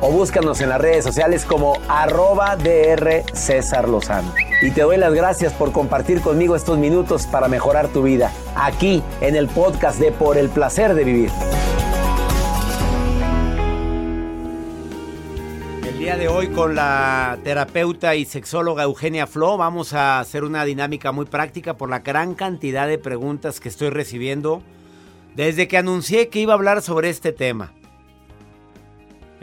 o búscanos en las redes sociales como arroba DR César Lozano. Y te doy las gracias por compartir conmigo estos minutos para mejorar tu vida, aquí en el podcast de Por el Placer de Vivir. El día de hoy con la terapeuta y sexóloga Eugenia Flo vamos a hacer una dinámica muy práctica por la gran cantidad de preguntas que estoy recibiendo desde que anuncié que iba a hablar sobre este tema.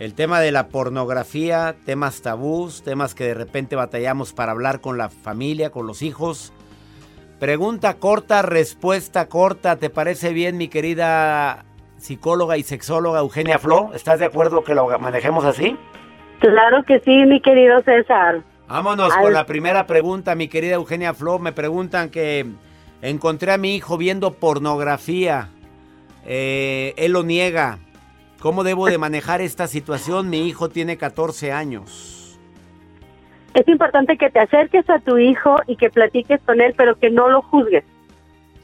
El tema de la pornografía, temas tabús, temas que de repente batallamos para hablar con la familia, con los hijos. Pregunta corta, respuesta corta. ¿Te parece bien, mi querida psicóloga y sexóloga Eugenia Flo? ¿Estás de acuerdo que lo manejemos así? Claro que sí, mi querido César. Vámonos Al- con la primera pregunta, mi querida Eugenia Flo. Me preguntan que encontré a mi hijo viendo pornografía. Eh, él lo niega. ¿Cómo debo de manejar esta situación? Mi hijo tiene 14 años. Es importante que te acerques a tu hijo y que platiques con él, pero que no lo juzgues.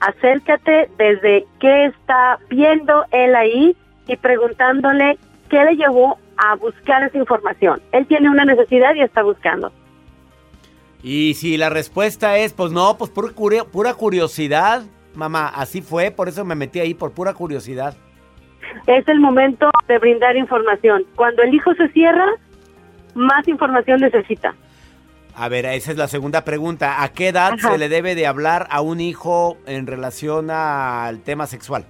Acércate desde qué está viendo él ahí y preguntándole qué le llevó a buscar esa información. Él tiene una necesidad y está buscando. Y si la respuesta es, pues no, pues pura, curio- pura curiosidad, mamá, así fue, por eso me metí ahí, por pura curiosidad. Es el momento de brindar información. Cuando el hijo se cierra, más información necesita. A ver, esa es la segunda pregunta. ¿A qué edad Ajá. se le debe de hablar a un hijo en relación al tema sexual?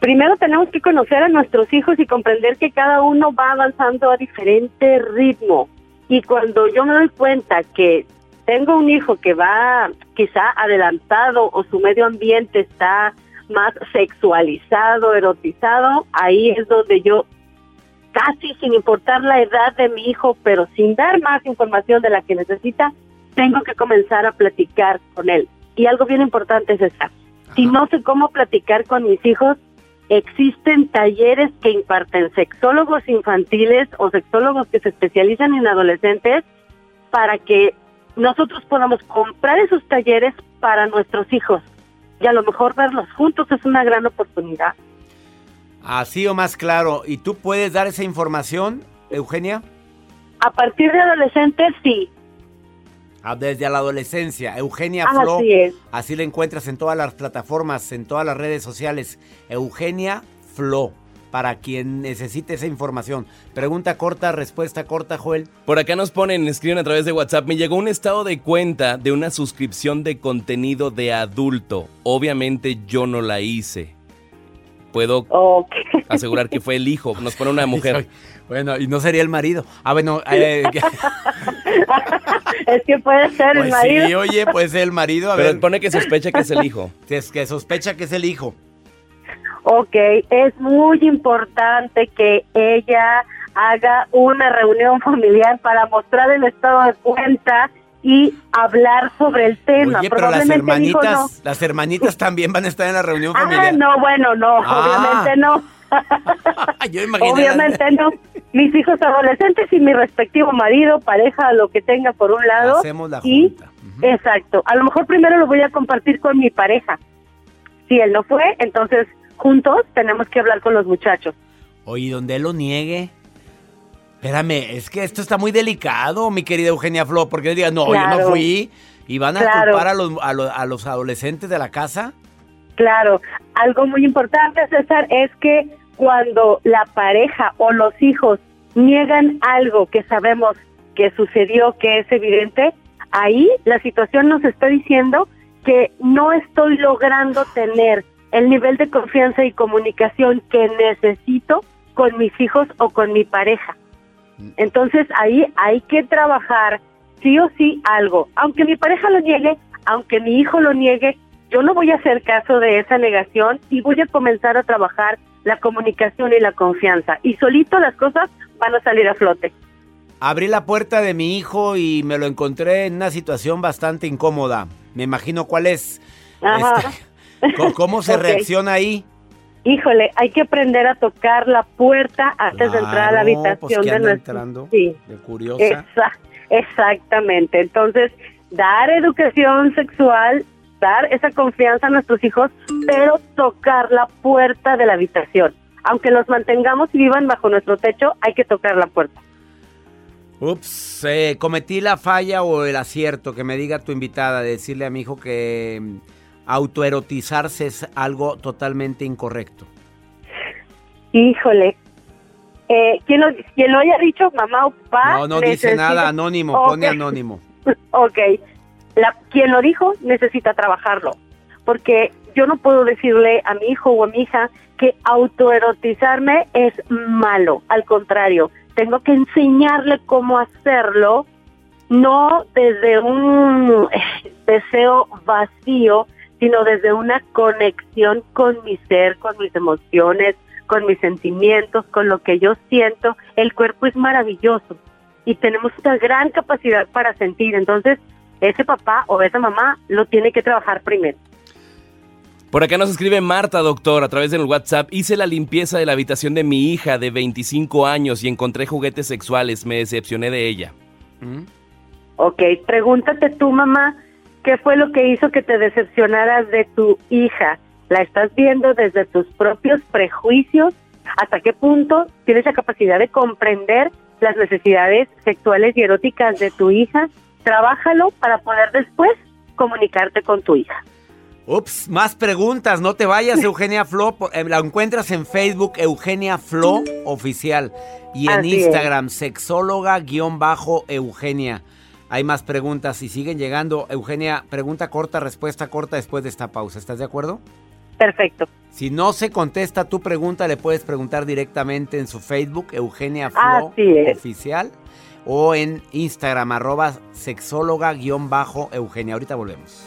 Primero tenemos que conocer a nuestros hijos y comprender que cada uno va avanzando a diferente ritmo. Y cuando yo me doy cuenta que tengo un hijo que va quizá adelantado o su medio ambiente está más sexualizado, erotizado, ahí es donde yo casi sin importar la edad de mi hijo, pero sin dar más información de la que necesita, tengo que comenzar a platicar con él. Y algo bien importante es esta. Si no sé cómo platicar con mis hijos, existen talleres que imparten sexólogos infantiles o sexólogos que se especializan en adolescentes para que nosotros podamos comprar esos talleres para nuestros hijos. Y a lo mejor verlos juntos es una gran oportunidad. Así o más claro. ¿Y tú puedes dar esa información, Eugenia? A partir de adolescentes, sí. Ah, Desde la adolescencia. Eugenia Así Flo. es. Así la encuentras en todas las plataformas, en todas las redes sociales. Eugenia Flo. Para quien necesite esa información. Pregunta corta, respuesta corta, Joel. Por acá nos ponen, escriben a través de WhatsApp, me llegó un estado de cuenta de una suscripción de contenido de adulto. Obviamente yo no la hice. Puedo asegurar que fue el hijo, nos pone una mujer. Bueno, y no sería el marido. Ah, bueno. eh, es que puede ser el pues marido. sí, oye, pues el marido. A Pero ver, pone que sospecha que es el hijo. es que sospecha que es el hijo. Ok, es muy importante que ella haga una reunión familiar para mostrar el estado de cuenta y hablar sobre el tema. Oye, pero las hermanitas, no. las hermanitas también van a estar en la reunión Ah, familiar. no, bueno, no, Ah. obviamente no. Yo. Obviamente no. Mis hijos adolescentes y mi respectivo marido, pareja, lo que tenga por un lado. Hacemos la y, junta. exacto. A lo mejor primero lo voy a compartir con mi pareja. Si él no fue, entonces juntos tenemos que hablar con los muchachos. Oye, donde él lo niegue. Espérame, es que esto está muy delicado, mi querida Eugenia Flo, porque él diga, no, yo no fui. Y van a Claro. culpar a los, a, los, a los adolescentes de la casa. Claro, algo muy importante, César, es que cuando la pareja o los hijos niegan algo que sabemos que sucedió, que es evidente, ahí la situación nos está diciendo que no estoy logrando tener el nivel de confianza y comunicación que necesito con mis hijos o con mi pareja. Entonces ahí hay que trabajar sí o sí algo. Aunque mi pareja lo niegue, aunque mi hijo lo niegue, yo no voy a hacer caso de esa negación y voy a comenzar a trabajar la comunicación y la confianza. Y solito las cosas van a salir a flote. Abrí la puerta de mi hijo y me lo encontré en una situación bastante incómoda. Me imagino cuál es. Ajá. Este, ¿cómo, cómo se reacciona ahí? Híjole, hay que aprender a tocar la puerta antes de entrar a la Claro, habitación pues, ¿qué de nuestro. entrando? Sí. De curiosa. Exa- exactamente. Entonces, dar educación sexual, dar esa confianza a nuestros hijos, pero tocar la puerta de la habitación. Aunque los mantengamos y vivan bajo nuestro techo, hay que tocar la puerta. Ups, eh, cometí la falla o el acierto que me diga tu invitada, de decirle a mi hijo que autoerotizarse es algo totalmente incorrecto. Híjole. Eh, ¿quién, lo, quien lo haya dicho, mamá o papá? No, no dice nada, anónimo, pone anónimo. ok. La, quien lo dijo necesita trabajarlo. Porque yo no puedo decirle a mi hijo o a mi hija que autoerotizarme es malo. Al contrario, tengo que enseñarle cómo hacerlo, no desde un eh, deseo vacío, sino desde una conexión con mi ser, con mis emociones, con mis sentimientos, con lo que yo siento. El cuerpo es maravilloso y tenemos una gran capacidad para sentir. Entonces, ese papá o esa mamá lo tiene que trabajar primero. Por acá nos escribe Marta, doctor, a través del WhatsApp. Hice la limpieza de la habitación de mi hija de 25 años y encontré juguetes sexuales. Me decepcioné de ella. ¿Mm? Ok, pregúntate tú, mamá, ¿qué fue lo que hizo que te decepcionaras de tu hija? ¿La estás viendo desde tus propios prejuicios? ¿Hasta qué punto tienes la capacidad de comprender las necesidades sexuales y eróticas de tu hija? Trabájalo para poder después comunicarte con tu hija. Ups, más preguntas, no te vayas Eugenia Flo, eh, la encuentras en Facebook Eugenia Flo Oficial y en Así. Instagram sexóloga-eugenia. Hay más preguntas y siguen llegando. Eugenia, pregunta corta, respuesta corta después de esta pausa. ¿Estás de acuerdo? Perfecto. Si no se contesta tu pregunta, le puedes preguntar directamente en su Facebook, Eugenia Flo. Oficial, o en Instagram, arroba sexóloga-eugenia. Ahorita volvemos.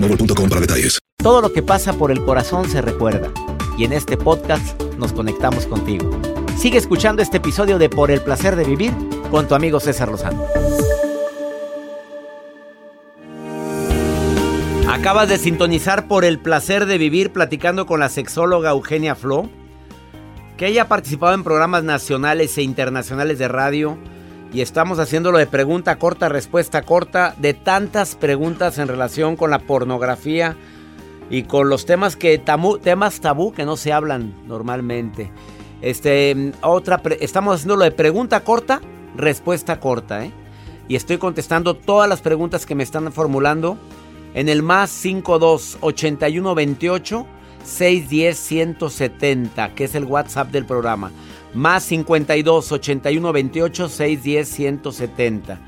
boostmobile.com para detalles. Todo lo que pasa por el corazón se recuerda. Y en este podcast nos conectamos contigo. Sigue escuchando este episodio de Por el placer de vivir con tu amigo César Lozano. Acabas de sintonizar por el placer de vivir platicando con la sexóloga Eugenia Flo. que ella ha participado en programas nacionales e internacionales de radio y estamos haciéndolo de pregunta corta, respuesta corta, de tantas preguntas en relación con la pornografía y con los temas que temas tabú que no se hablan normalmente. Este, otra estamos haciéndolo de pregunta corta, respuesta corta, ¿eh? Y estoy contestando todas las preguntas que me están formulando en el más 52 81 28 610 170, que es el WhatsApp del programa. Más 52 81 28 610 170.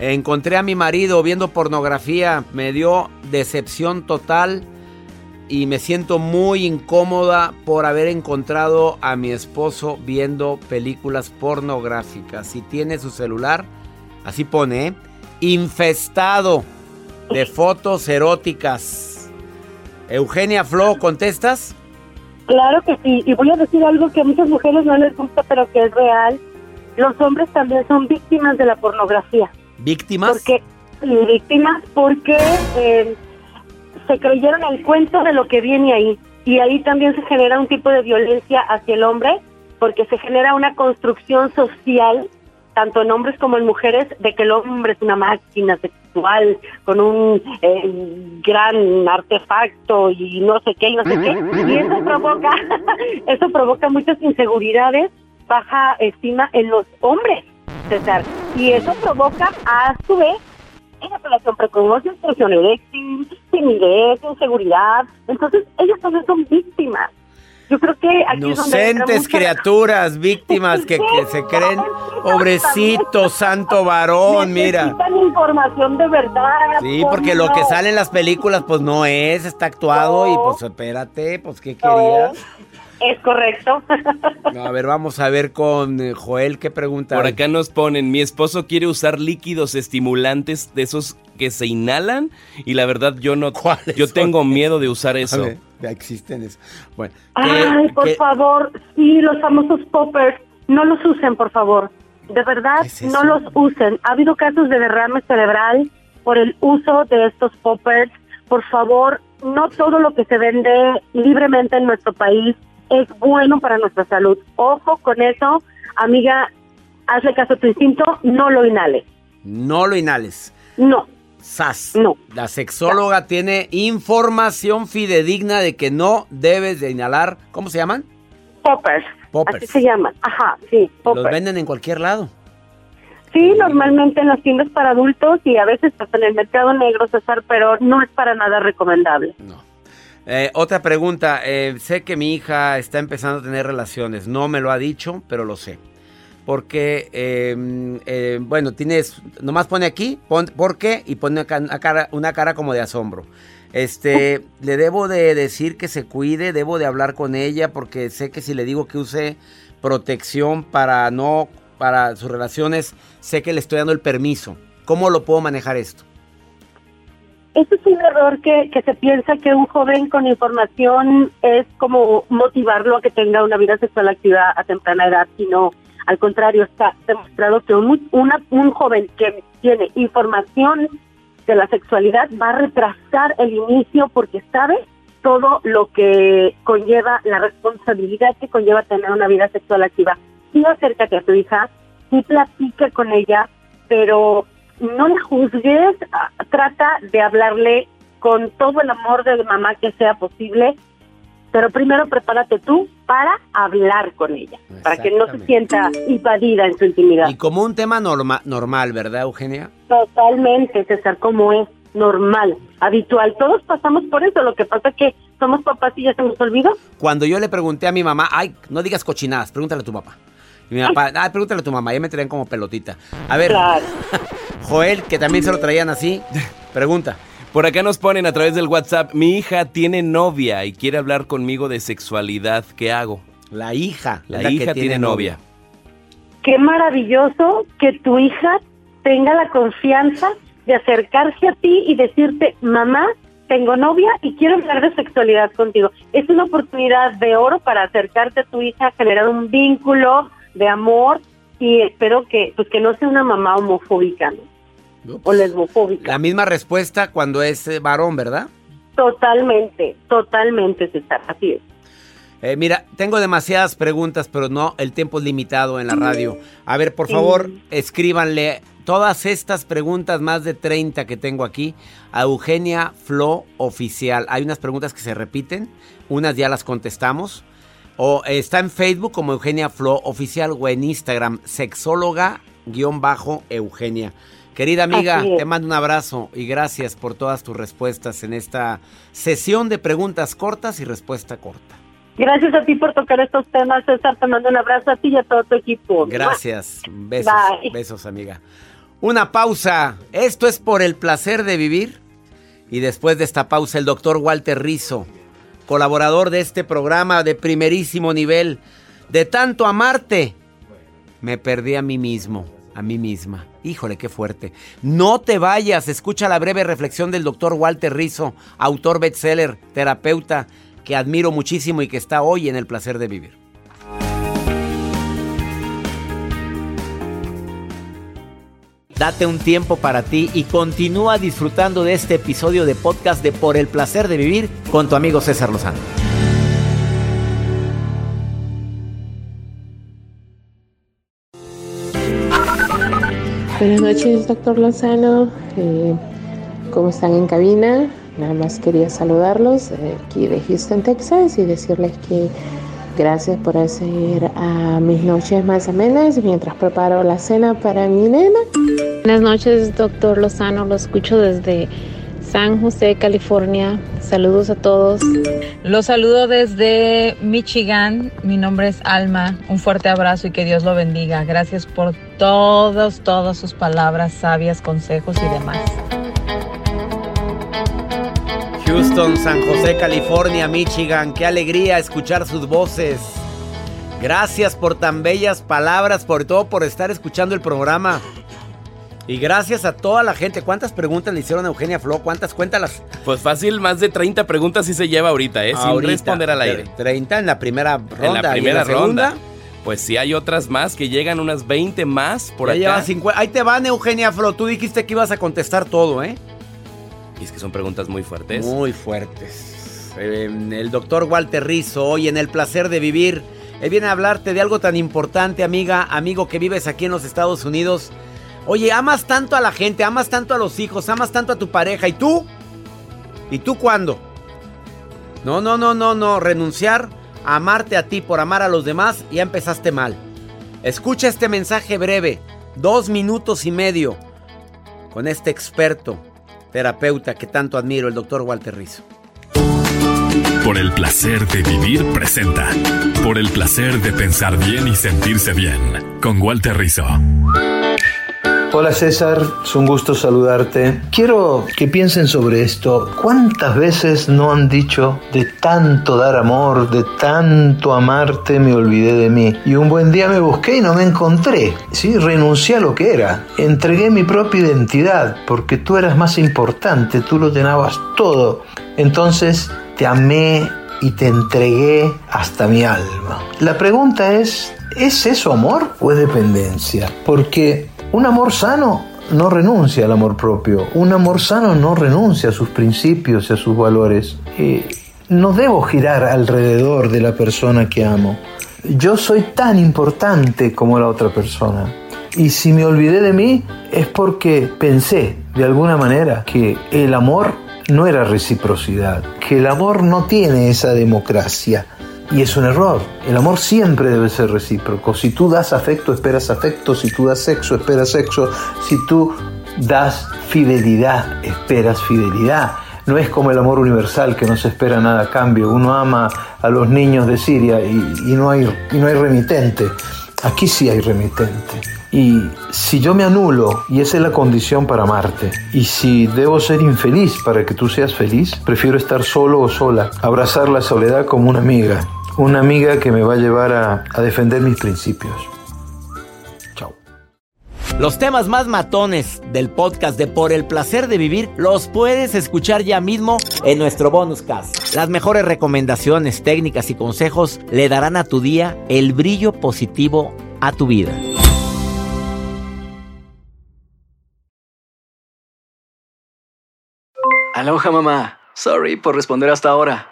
Encontré a mi marido viendo pornografía, me dio decepción total y me siento muy incómoda por haber encontrado a mi esposo viendo películas pornográficas. Si tiene su celular, así pone, ¿eh? infestado de fotos eróticas. Eugenia Flo, ¿contestas? Claro que sí, y voy a decir algo que a muchas mujeres no les gusta, pero que es real. Los hombres también son víctimas de la pornografía. ¿Víctimas? Porque, víctimas porque eh, se creyeron el cuento de lo que viene ahí. Y ahí también se genera un tipo de violencia hacia el hombre, porque se genera una construcción social tanto en hombres como en mujeres, de que el hombre es una máquina sexual con un eh, gran artefacto y no sé qué y no sé qué. Y eso provoca, eso provoca muchas inseguridades, baja estima en los hombres, César. Y eso provoca, a su vez, relación precoz, disfunción eréctil, timidez, inseguridad. Entonces, ellos también son víctimas. Yo creo que aquí Inocentes criaturas, víctimas que, se creen, pobrecito, santo varón, mira. Necesitan información de verdad. Sí, porque lo que sale en las películas, pues no es, está actuado y pues espérate, pues ¿qué querías? Es correcto. a ver, vamos a ver con eh, Joel qué pregunta. Por acá nos ponen, mi esposo quiere usar líquidos estimulantes de esos que se inhalan y la verdad yo no, yo tengo miedo de usar eso. ya existen eso. Bueno, Ay, por favor, sí, los famosos poppers, no los usen, por favor. De verdad, no los usen. Ha habido casos de derrame cerebral por el uso de estos poppers. Por favor, no todo lo que se vende libremente en nuestro país es bueno para nuestra salud. Ojo con eso, amiga, hazle caso a tu instinto, no lo inhales. No lo inhales. No. SAS. No. La sexóloga tiene información fidedigna de que no debes de inhalar. ¿Cómo se llaman? Poppers. Poppers. Así se llaman. Ajá, sí. Los venden en cualquier lado. Sí, normalmente en las tiendas para adultos y a veces hasta en el mercado negro, César, pero no es para nada recomendable. No. Eh, otra pregunta, eh, sé que mi hija está empezando a tener relaciones, no me lo ha dicho, pero lo sé. Porque, em, eh, bueno, tienes, nomás pone aquí, pon, ¿por qué? Y pone una cara, una cara como de asombro. Este, le debo de decir que se cuide, debo de hablar con ella porque sé que si le digo que use protección para no, para sus relaciones, sé que le estoy dando el permiso. ¿Cómo lo puedo manejar esto? Ese es un error que, que se piensa que un joven con información es como motivarlo a que tenga una vida sexual activa a temprana edad, sino al contrario, está demostrado que un, una, un joven que tiene información de la sexualidad va a retrasar el inicio porque sabe todo lo que conlleva la responsabilidad que conlleva tener una vida sexual activa. Sí acércate a tu hija, sí platique con ella, pero no la juzgues, ah, trata de hablarle con todo el amor de mamá que sea posible, pero primero prepárate tú para hablar con ella, para que no se sienta invadida en su intimidad. Y como un tema normal, ¿verdad, Eugenia? Totalmente, César, como es normal, habitual. Todos pasamos por eso, lo que pasa es que somos papás y ya se nos olvidó. Cuando yo le pregunté a mi mamá, ay, no digas cochinadas, pregúntale a tu papá. Y mi papá, ay, pregúntale a tu mamá, ya me traían como pelotita. A ver, Joel, que también se lo traían así, pregunta. Por acá nos ponen a través del WhatsApp, mi hija tiene novia y quiere hablar conmigo de sexualidad, ¿qué hago? La hija, la, hija tiene, novia. Qué maravilloso que tu hija tenga la confianza de acercarse a ti y decirte, mamá, tengo novia y quiero hablar de sexualidad contigo. Es una oportunidad de oro para acercarte a tu hija, generar un vínculo de amor y espero que pues que no sea una mamá homofóbica, ¿no? o lesbofóbica. La misma respuesta cuando es eh, varón, ¿verdad? Totalmente, totalmente, César, así es. Eh, mira, tengo demasiadas preguntas, pero no, el tiempo es limitado en la radio. A ver, por favor, escríbanle todas estas preguntas, más de 30 que tengo aquí, a Eugenia Flo Oficial. Hay unas preguntas que se repiten, unas ya las contestamos. O está en Facebook como Eugenia Flo Oficial o en Instagram, sexóloga-eugenia. Querida amiga, te mando un abrazo y gracias por todas tus respuestas en esta sesión de preguntas cortas y respuesta corta. Gracias a ti por tocar estos temas, César. Te mando un abrazo a ti y a todo tu equipo. Gracias. Besos, Bye. besos, amiga. Una pausa. Esto es por el placer de vivir. Y después de esta pausa, el doctor Walter Rizzo, colaborador de este programa de primerísimo nivel. De tanto amarte, me perdí a mí mismo, a mí misma. Híjole, qué fuerte. No te vayas, escucha la breve reflexión del doctor Walter Rizzo, autor bestseller, terapeuta, que admiro muchísimo y que está hoy en el placer de vivir. Date un tiempo para ti y continúa disfrutando de este episodio de podcast de Por el placer de vivir con tu amigo César Lozano. Buenas noches, doctor Lozano. Eh, ¿Cómo están en cabina? Nada más quería saludarlos eh, aquí de Houston, Texas y decirles que gracias por hacer a mis noches más amenas mientras preparo la cena para mi nena. Buenas noches, doctor Lozano. Lo escucho desde San José, California. Saludos a todos. Los saludo desde Michigan. Mi nombre es Alma. Un fuerte abrazo y que Dios lo bendiga. Gracias por todos, todas sus palabras sabias, consejos y demás. Houston, San José, California, Michigan. Qué alegría escuchar sus voces. Gracias por tan bellas palabras, por todo por estar escuchando el programa. Y gracias a toda la gente. ¿Cuántas preguntas le hicieron a Eugenia Flo? ¿Cuántas? Cuéntalas. Pues fácil, más de 30 preguntas sí se lleva ahorita, ¿eh? Sin Ahorita. responder al aire. 30 en la primera ronda. en la ¿y primera ronda. Pues sí hay otras más que llegan unas 20 más por Ya acá. llevan 50. Ahí te van, Eugenia Flo. Tú dijiste que ibas a contestar todo, ¿eh? Es que son preguntas muy fuertes. Muy fuertes. Eh, el doctor Walter Rizzo, hoy en El Placer de Vivir, él viene a hablarte de algo tan importante, amiga, amigo que vives aquí en los Estados Unidos. Oye, amas tanto a la gente, amas tanto a los hijos, amas tanto a tu pareja. ¿Y tú? ¿Y tú cuándo? No, no, no, no, no. Renunciar a amarte a ti por amar a los demás, ya empezaste mal. Escucha este mensaje breve, dos minutos y medio, con este experto, terapeuta que tanto admiro, el doctor Walter Rizzo. Por el placer de vivir presenta. Por el placer de pensar bien y sentirse bien. Con Walter Rizzo. Hola César, es un gusto saludarte. Quiero que piensen sobre esto. ¿Cuántas veces no han dicho de tanto dar amor, de tanto amarte, me olvidé de mí? Y un buen día me busqué y no me encontré. Sí, renuncié a lo que era. Entregué mi propia identidad porque tú eras más importante, tú lo llenabas todo. Entonces te amé y te entregué hasta mi alma. La pregunta es, ¿es eso amor o es dependencia? Porque un amor sano no renuncia al amor propio. Un amor sano no renuncia a sus principios y a sus valores. Eh, no debo girar alrededor de la persona que amo. Yo soy tan importante como la otra persona. Y si me olvidé de mí es porque pensé de alguna manera que el amor no era reciprocidad, que el amor no tiene esa democracia. Y es un error. El amor siempre debe ser recíproco. Si tú das afecto, esperas afecto. Si tú das sexo, esperas sexo. Si tú das fidelidad, esperas fidelidad. No es como el amor universal que no se espera nada a cambio. Uno ama a los niños de Siria y, y no, hay, y no hay remitente. Aquí sí hay remitente. Y si yo me anulo, y esa es la condición para amarte, y si debo ser infeliz para que tú seas feliz, prefiero estar solo o sola, abrazar la soledad como una amiga, una amiga que me va a llevar a, a defender mis principios. Los temas más matones del podcast de Por el placer de vivir los puedes escuchar ya mismo en nuestro bonus cast. Las mejores recomendaciones, técnicas y consejos le darán a tu día el brillo positivo a tu vida. Aloha mamá. Sorry por responder hasta ahora.